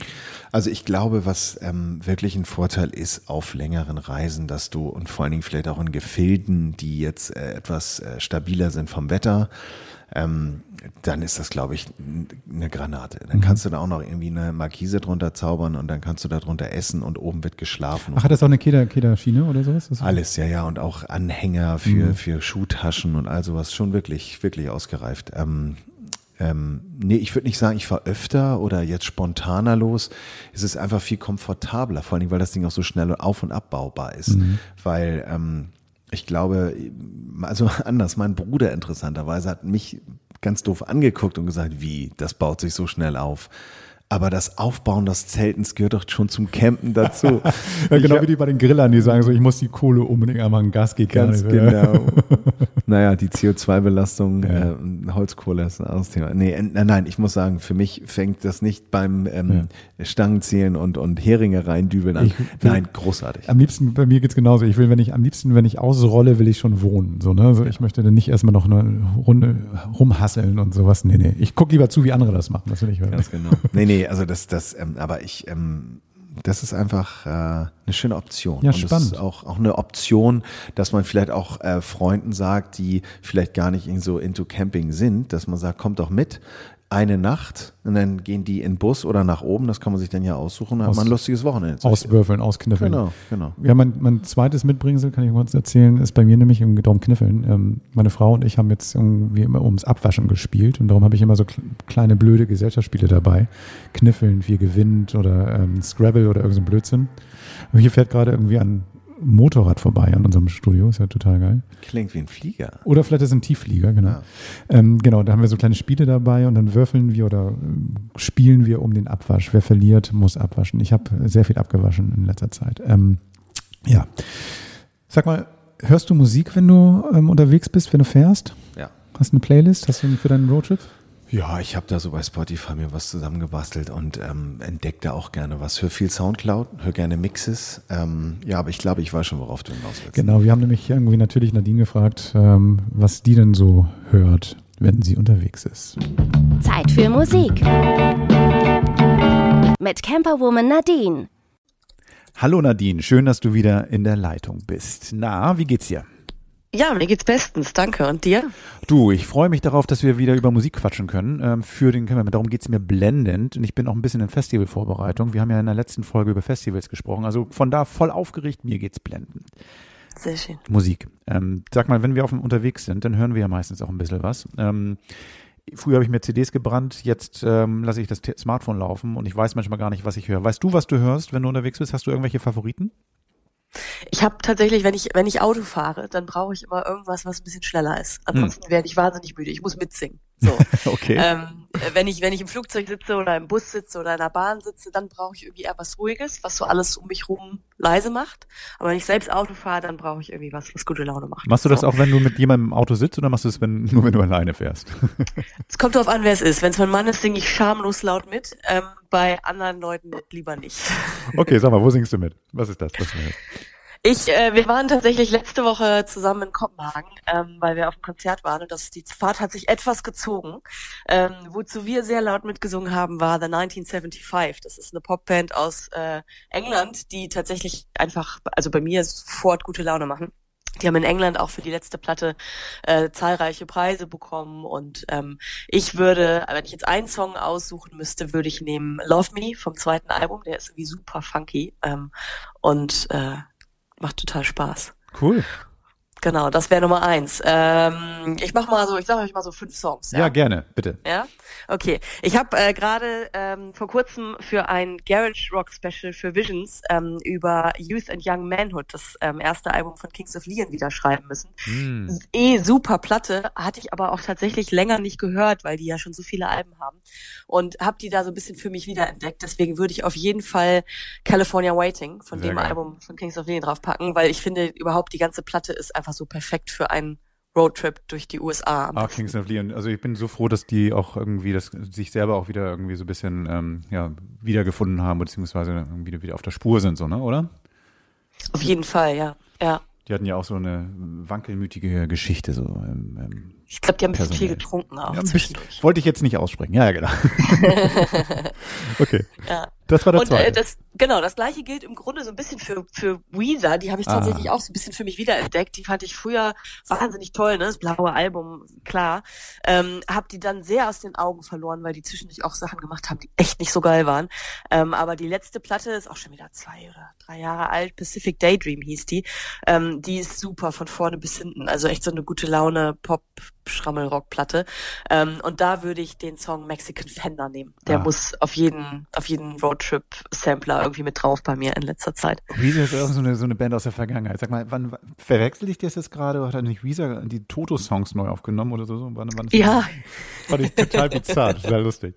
Also ich glaube, was ähm, wirklich ein Vorteil ist auf längeren Reisen, dass du und vor allen Dingen vielleicht auch in Gefilden, die jetzt äh, etwas äh, stabiler sind vom Wetter, ähm, dann ist das, glaube ich, eine Granate. Dann kannst du da auch noch irgendwie eine Markise drunter zaubern und dann kannst du da drunter essen und oben wird geschlafen. Ach, hat das auch eine Keder, Kederschiene oder sowas? Das Alles, ja, ja, und auch Anhänger für, für Schuhtaschen und all sowas. Schon wirklich, wirklich ausgereift. Ähm, ähm, nee, ich würde nicht sagen, ich fahre öfter oder jetzt spontaner los. Es ist einfach viel komfortabler, vor allem, weil das Ding auch so schnell auf- und abbaubar ist. Weil ähm, ich glaube, also anders, mein Bruder interessanterweise hat mich ganz doof angeguckt und gesagt, wie, das baut sich so schnell auf. Aber das Aufbauen des Zeltens gehört doch schon zum Campen dazu. Ja, Ich genau hab- wie die bei den Grillern, die sagen so, ich muss die Kohle unbedingt einmal ein Gas geht gar Ganz. Ja. genau. naja, die CO2-Belastung, äh, Holzkohle ist ein anderes Thema. Nee, nein, nein, ich muss sagen, für mich fängt das nicht beim ähm, Stangenzählen und, und Heringe reindübeln an. Ich- nein, großartig. Am liebsten, bei mir geht's genauso. Ich will, wenn ich, am liebsten, wenn ich ausrolle, will ich schon wohnen. So, ne? also ich möchte dann nicht erstmal noch eine Runde rumhasseln und sowas. Nee, nee. Ich gucke lieber zu, wie andere das machen. Das will ich hören. Ganz genau. Nee, nee, also das, das, ähm, aber ich, ähm, das ist einfach äh, eine schöne Option. Ja, und spannend. Es ist auch, auch eine Option, dass man vielleicht auch äh, Freunden sagt, die vielleicht gar nicht so into Camping sind, dass man sagt, kommt doch mit. Eine Nacht und dann gehen die in den Bus oder nach oben, das kann man sich dann ja aussuchen, dann Aus- hat man ein lustiges Wochenende. Auswürfeln, auskniffeln. Genau, genau. Ja, mein, mein zweites Mitbringsel, kann ich kurz erzählen, ist bei mir nämlich im darum Kniffeln. Ähm, meine Frau und ich haben jetzt irgendwie immer ums Abwaschen gespielt und darum habe ich immer so kle- kleine blöde Gesellschaftsspiele dabei. Kniffeln, wie gewinnt oder ähm, Scrabble oder irgend so Blödsinn. Und hier fährt gerade irgendwie ein Motorrad vorbei an unserem Studio, ist ja total geil. Klingt wie ein Flieger. Oder vielleicht ist es ein Tiefflieger, genau. Ja. Ähm, genau, da haben wir so kleine Spiele dabei und dann würfeln wir oder ähm, spielen wir um den Abwasch. Wer verliert, muss abwaschen. Ich habe sehr viel abgewaschen in letzter Zeit. Ähm, ja. Sag mal, hörst du Musik, wenn du ähm, unterwegs bist, wenn du fährst? Ja. Hast du eine Playlist? Hast du für deinen Roadtrip? Ja, ich habe da so bei Spotify mir was zusammengebastelt und ähm, entdecke da auch gerne was. Hör viel Soundcloud, hör gerne Mixes. Ähm, ja, aber ich glaube, ich weiß schon, worauf du hinaus willst. Genau, wir haben nämlich irgendwie natürlich Nadine gefragt, ähm, was die denn so hört, wenn sie unterwegs ist. Zeit für Musik. Mit Camperwoman Nadine. Hallo Nadine, schön, dass du wieder in der Leitung bist. Na, wie geht's dir? Ja, mir geht's bestens, danke. Und dir? Du, ich freue mich darauf, dass wir wieder über Musik quatschen können. Ähm, für den Cameraman. Darum geht's mir blendend. Und ich bin auch ein bisschen in Festivalvorbereitung. Wir haben ja in der letzten Folge über Festivals gesprochen. Also von da voll aufgeregt, mir geht's blendend. Sehr schön. Musik. Ähm, sag mal, wenn wir auf dem unterwegs sind, dann hören wir ja meistens auch ein bisschen was. Ähm, früher habe ich mir CDs gebrannt, jetzt ähm, lasse ich das Smartphone laufen und ich weiß manchmal gar nicht, was ich höre. Weißt du, was du hörst, wenn du unterwegs bist? Hast du irgendwelche Favoriten? Ich habe tatsächlich, wenn ich wenn ich Auto fahre, dann brauche ich immer irgendwas, was ein bisschen schneller ist. Ansonsten werde ich wahnsinnig müde. Ich muss mitsingen. So. Okay. ähm, äh, wenn ich wenn ich im Flugzeug sitze oder im Bus sitze oder in der Bahn sitze, dann brauche ich irgendwie eher was Ruhiges, was so alles um mich rum leise macht. Aber wenn ich selbst Auto fahre, dann brauche ich irgendwie was, was gute Laune macht. Machst du das so. auch, wenn du mit jemandem im Auto sitzt oder machst du es wenn, nur, wenn du alleine fährst? Es kommt darauf an, wer es ist. Wenn es mein Mann ist, singe ich schamlos laut mit. Ähm, bei anderen Leuten lieber nicht. Okay, sag mal, wo singst du mit? Was ist das? Was du hörst? Ich, äh, wir waren tatsächlich letzte Woche zusammen in Kopenhagen, ähm, weil wir auf dem Konzert waren und das, die Fahrt hat sich etwas gezogen. Ähm, wozu wir sehr laut mitgesungen haben, war The 1975. Das ist eine Popband aus äh, England, die tatsächlich einfach, also bei mir sofort gute Laune machen. Die haben in England auch für die letzte Platte äh, zahlreiche Preise bekommen und ähm, ich würde, wenn ich jetzt einen Song aussuchen müsste, würde ich nehmen Love Me vom zweiten Album. Der ist irgendwie super funky ähm, und äh, macht total Spaß. Cool. Genau, das wäre Nummer eins. Ähm, ich mach mal so, ich sage euch mal so fünf Songs. Ja, gerne, bitte. Ja, okay. Ich habe äh, gerade ähm, vor kurzem für ein Garage Rock Special für Visions ähm, über Youth and Young Manhood, das ähm, erste Album von Kings of Leon, wieder schreiben müssen. Hm. Eh super Platte, hatte ich aber auch tatsächlich länger nicht gehört, weil die ja schon so viele Alben haben und habe die da so ein bisschen für mich wiederentdeckt. Deswegen würde ich auf jeden Fall California Waiting von Sehr dem geil. Album von Kings of Leon draufpacken, weil ich finde überhaupt die ganze Platte ist einfach so perfekt für einen Roadtrip durch die USA. Ah. Kings of Leon. Also ich bin so froh, dass die auch irgendwie das sich selber auch wieder irgendwie so ein bisschen ähm, ja, wiedergefunden haben, beziehungsweise irgendwie wieder auf der Spur sind, so, ne, oder? Auf jeden Fall, ja. Ja. Die hatten ja auch so eine wankelmütige Geschichte, so ähm, ähm, Ich glaube, die haben ein bisschen viel Personell. getrunken auch. ja, bisschen, wollte ich jetzt nicht aussprechen. Ja, ja, genau. okay. Ja. Das war der Und äh, zweite. das, genau, das gleiche gilt im Grunde so ein bisschen für, für Weezer. Die habe ich Ah. tatsächlich auch so ein bisschen für mich wiederentdeckt. Die fand ich früher wahnsinnig toll, ne? Das blaue Album, klar. Ähm, hab die dann sehr aus den Augen verloren, weil die zwischendurch auch Sachen gemacht haben, die echt nicht so geil waren. Ähm, aber die letzte Platte ist auch schon wieder zwei oder drei Jahre alt. Pacific Daydream hieß die. Ähm, die ist super von vorne bis hinten. Also echt so eine gute Laune Pop Schrammelrock-Platte. Ähm, und da würde ich den Song Mexican Fender nehmen. Der Ah. muss auf jeden, auf jeden Roadtrip-Sampler irgendwie mit drauf bei mir in letzter Zeit. Weezer ist auch so eine, so eine Band aus der Vergangenheit. Sag mal, wann verwechsel ich das jetzt gerade? Oder hat er nicht Weezer die Toto-Songs neu aufgenommen oder so? Wann, wann Ja, Das fand ich total bizarr, total lustig.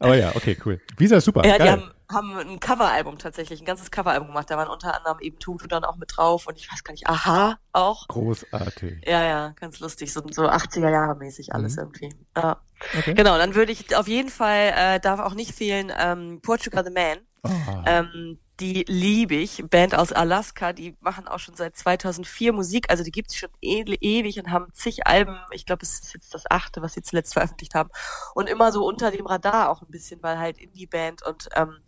Aber ja, okay, cool. Weezer ist super. ja, die geil. haben, haben ein Coveralbum tatsächlich, ein ganzes Coveralbum gemacht. Da waren unter anderem eben Tutu dann auch mit drauf und ich weiß gar nicht, Aha auch. Großartig. Ja, ja, ganz lustig, so, so 80er Jahre mäßig alles Mhm. irgendwie. Ja. Okay. Genau, dann würde ich auf jeden Fall, äh, darf auch nicht fehlen, ähm, Portugal the Man. Oh. Ähm, die liebe ich. Band aus Alaska, die machen auch schon seit 2004 Musik. Also die gibt's schon e ewig und haben zig Alben. Ich glaube, es ist jetzt das achte, was sie zuletzt veröffentlicht haben. Und immer so unter dem Radar auch ein bisschen, weil halt Indie-Band. Und ähm,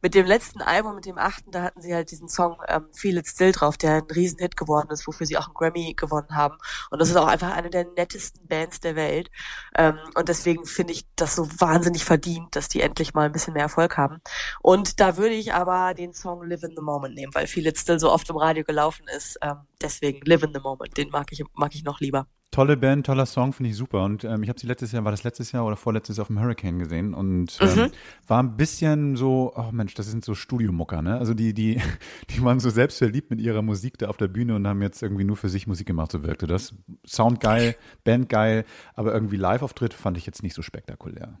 mit dem letzten Album, mit dem achten, da hatten sie halt diesen Song ähm, Feel It Still drauf, der ein Riesenhit geworden ist, wofür sie auch einen Grammy gewonnen haben. Und das ist auch einfach eine der nettesten Bands der Welt. Ähm, und deswegen finde ich das so wahnsinnig verdient, dass die endlich mal ein bisschen mehr Erfolg haben. Und da würde ich aber den Song Live in the Moment nehmen, weil Feel It Still so oft im Radio gelaufen ist. Ähm, deswegen Live in the Moment, den mag ich, mag ich noch lieber. Tolle Band, toller Song, finde ich super. Und ähm, ich habe sie letztes Jahr, war das letztes Jahr oder vorletztes Jahr auf dem Hurricane gesehen und ähm, Mhm. war ein bisschen so, oh Mensch, das sind so Studiomucker, ne? Also die, die, die waren so selbstverliebt mit ihrer Musik da auf der Bühne und haben jetzt irgendwie nur für sich Musik gemacht, so wirkte das. Sound geil, Band geil, aber irgendwie Live-Auftritt fand ich jetzt nicht so spektakulär.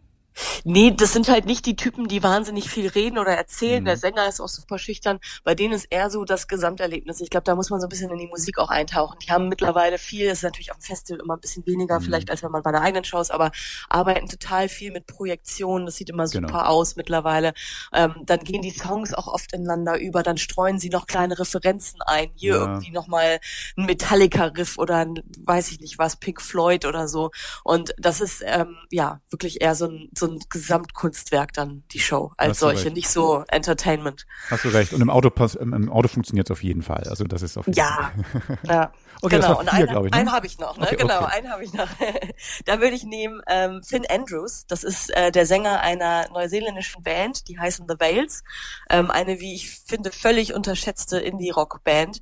Nee, das sind halt nicht die Typen, die wahnsinnig viel reden oder erzählen. Mhm. Der Sänger ist auch super schüchtern. Bei denen ist eher so das Gesamterlebnis. Ich glaube, da muss man so ein bisschen in die Musik auch eintauchen. Die haben mittlerweile viel, das ist natürlich auf dem Festival immer ein bisschen weniger, Mhm. vielleicht als wenn man bei der eigenen Show ist, aber arbeiten total viel mit Projektionen. Das sieht immer super Genau. aus mittlerweile. Ähm, dann gehen die Songs auch oft ineinander über. Dann streuen sie noch kleine Referenzen ein. Hier Ja. irgendwie nochmal ein Metallica-Riff oder ein, weiß ich nicht was, Pink Floyd oder so. Und das ist ähm, ja wirklich eher so ein, so ein Gesamtkunstwerk dann, die Show als solche, recht. nicht so Entertainment. Hast du recht. Und im Auto, im, Auto funktioniert es auf jeden Fall. Also das ist auf jeden Ja, Fall. ja. Okay, genau. war Und vier, einen, ne? einen habe ich noch, ne? Okay, genau, okay. einen habe ich noch. da würde ich nehmen ähm, Finn Andrews. Das ist äh, der Sänger einer neuseeländischen Band, die heißen The Vales. Ähm, eine, wie ich finde, völlig unterschätzte Indie-Rock-Band,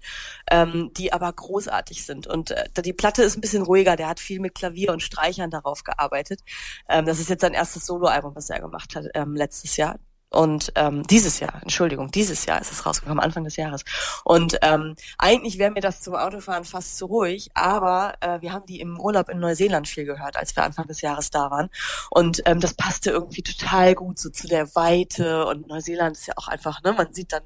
ähm, die aber großartig sind. Und äh, die Platte ist ein bisschen ruhiger. Der hat viel mit Klavier und Streichern darauf gearbeitet. Ähm, das ist jetzt sein erstes Soloalbum, was er gemacht hat ähm, letztes Jahr. Und ähm, dieses Jahr, Entschuldigung, dieses Jahr ist es rausgekommen, Anfang des Jahres. Und ähm, eigentlich wäre mir das zum Autofahren fast zu ruhig, aber äh, wir haben die im Urlaub in Neuseeland viel gehört, als wir Anfang des Jahres da waren. Und ähm, das passte irgendwie total gut so zu der Weite. Und Neuseeland ist ja auch einfach, ne, man sieht dann,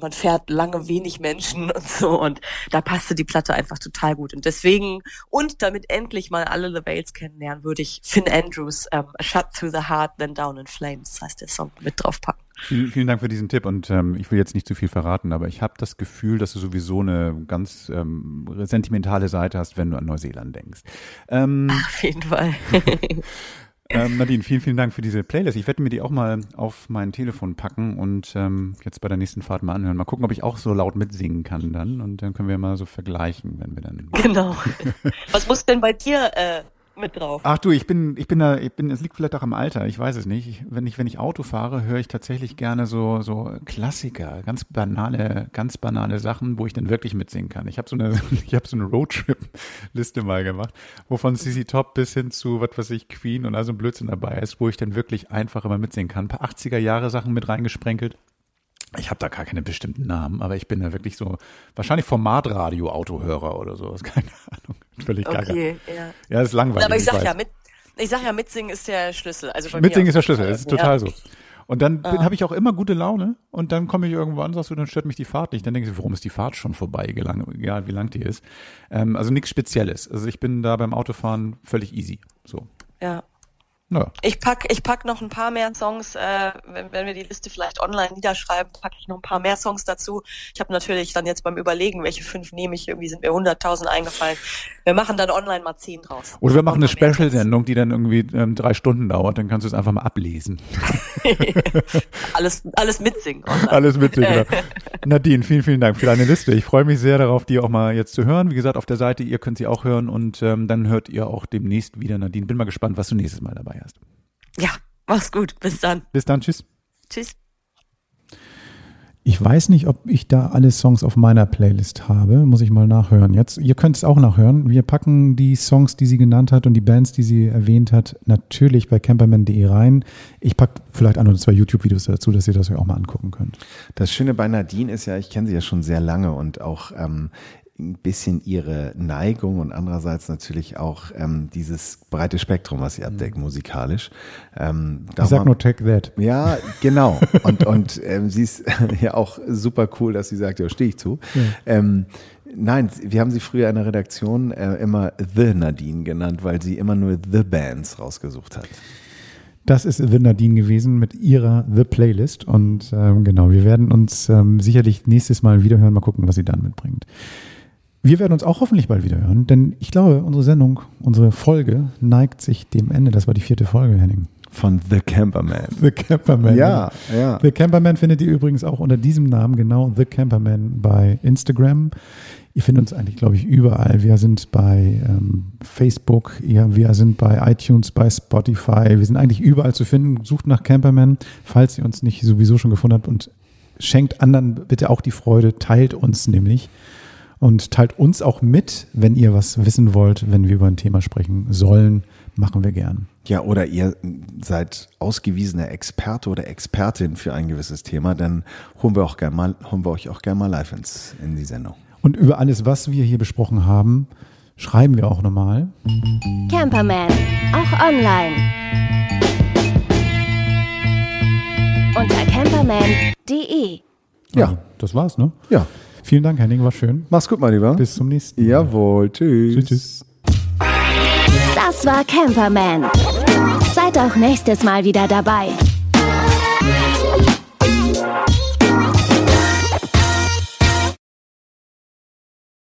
man fährt, lange wenig Menschen und so. Und da passte die Platte einfach total gut. Und deswegen, und damit endlich mal alle The Vales kennenlernen, würde ich Finn Andrews ähm, Shut Through the Heart, Then Down in Flames, heißt der Song, mit draufpacken. Vielen, vielen Dank für diesen Tipp und ähm, ich will jetzt nicht zu viel verraten, aber ich habe das Gefühl, dass du sowieso eine ganz ähm, sentimentale Seite hast, wenn du an Neuseeland denkst. Ähm, Auf jeden Fall. ähm, Nadine, vielen, vielen Dank für diese Playlist. Ich werde mir die auch mal auf mein Telefon packen und ähm, jetzt bei der nächsten Fahrt mal anhören. Mal gucken, ob ich auch so laut mitsingen kann dann und dann können wir mal so vergleichen, wenn wir dann genau. Was muss denn bei dir äh, mit drauf? Ach du, ich bin, ich bin da, ich bin, es liegt vielleicht auch am Alter, ich weiß es nicht. Ich, wenn ich, wenn ich Auto fahre, höre ich tatsächlich gerne so, so Klassiker, ganz banale, ganz banale Sachen, wo ich dann wirklich mitsingen kann. Ich habe so eine, ich habe so eine Roadtrip-Liste mal gemacht, wo von CC Top bis hin zu, was weiß ich, Queen und also ein Blödsinn dabei ist, wo ich dann wirklich einfach immer mitsingen kann. Ein paar 80er Jahre Sachen mit reingesprenkelt. Ich habe da gar keine bestimmten Namen, aber ich bin da wirklich so, wahrscheinlich Formatradio-Autohörer oder sowas, keine Ahnung. Völlig gaga. Okay, ja. Ja, das ist langweilig. Aber ich sag weiß. ja, mit, ich sag ja, mitsingen ist der Schlüssel. Also Mitsingen ist der Schlüssel, das ist total ja. so. Und dann bin habe ich auch immer gute Laune und dann komme ich irgendwo an, sagst du, dann stört mich die Fahrt nicht. Dann denke ich, warum ist die Fahrt schon vorbei, gelang, egal wie lang die ist. Ähm, also nichts Spezielles. Also ich bin da beim Autofahren völlig easy. So. Ja. Ja. Ich pack, ich pack noch ein paar mehr Songs, äh, wenn, wenn wir die Liste vielleicht online niederschreiben, packe ich noch ein paar mehr Songs dazu. Ich habe natürlich dann jetzt beim Überlegen, welche fünf nehme ich, irgendwie sind mir 100.000 eingefallen. Wir machen dann online mal zehn draus. Oder wir machen eine. Special-Sendung, die dann irgendwie ähm, drei Stunden dauert, dann kannst du es einfach mal ablesen. alles, alles mitsingen. online. Alles mit dir, genau. Nadine, vielen, vielen Dank für deine Liste. Ich freue mich sehr darauf, die auch mal jetzt zu hören. Wie gesagt, auf der Seite, ihr könnt sie auch hören und ähm, dann hört ihr auch demnächst wieder Nadine. Bin mal gespannt, was du nächstes Mal dabei hast. Ja, mach's gut. Bis dann. Bis dann, tschüss. Tschüss. Ich weiß nicht, ob ich da alle Songs auf meiner Playlist habe. Muss ich mal nachhören. Jetzt, ihr könnt es auch nachhören. Wir packen die Songs, die sie genannt hat und die Bands, die sie erwähnt hat, natürlich bei camperman.de rein. Ich packe vielleicht ein oder zwei YouTube-Videos dazu, dass ihr das euch auch mal angucken könnt. Das Schöne bei Nadine ist ja, ich kenne sie ja schon sehr lange und auch ähm, ein bisschen ihre Neigung und andererseits natürlich auch ähm, dieses breite Spektrum, was sie abdeckt musikalisch. Ähm, Ich sag nur Take That. Ja, genau. Und, und ähm, sie ist ja auch super cool, dass sie sagt, ja, stehe ich zu. Ähm, nein, wir haben sie früher in der Redaktion äh, immer The Nadine genannt, weil sie immer nur The Bands rausgesucht hat. Das ist The Nadine gewesen mit ihrer The Playlist. Und ähm, genau, wir werden uns ähm, sicherlich nächstes Mal wiederhören. Mal gucken, was sie dann mitbringt. Wir werden uns auch hoffentlich bald wieder hören, denn ich glaube, unsere Sendung, unsere Folge neigt sich dem Ende. Das war die vierte Folge, Henning. Von The Camperman. The Camperman. Ja, ja. The Camperman findet ihr übrigens auch unter diesem Namen, genau, The Camperman bei Instagram. Ihr findet uns eigentlich, glaube ich, überall. Wir sind bei ähm, Facebook, ja, wir sind bei iTunes, bei Spotify. Wir sind eigentlich überall zu finden. Sucht nach Camperman, falls ihr uns nicht sowieso schon gefunden habt und schenkt anderen bitte auch die Freude, teilt uns nämlich und teilt uns auch mit, wenn ihr was wissen wollt, wenn wir über ein Thema sprechen sollen, machen wir gern. Ja, oder ihr seid ausgewiesener Experte oder Expertin für ein gewisses Thema, dann holen wir, auch gern mal, holen wir euch auch gerne mal live ins, in die Sendung. Und über alles, was wir hier besprochen haben, schreiben wir auch nochmal. Camperman, auch online. Unter camperman.de. Ja. Das war's, ne? Ja, Vielen Dank, Henning, war schön. mach's gut, mein Lieber. Bis zum nächsten Mal. Jawohl, tschüss. Tschüss, tschüss. Das war Camperman. Seid auch nächstes Mal wieder dabei.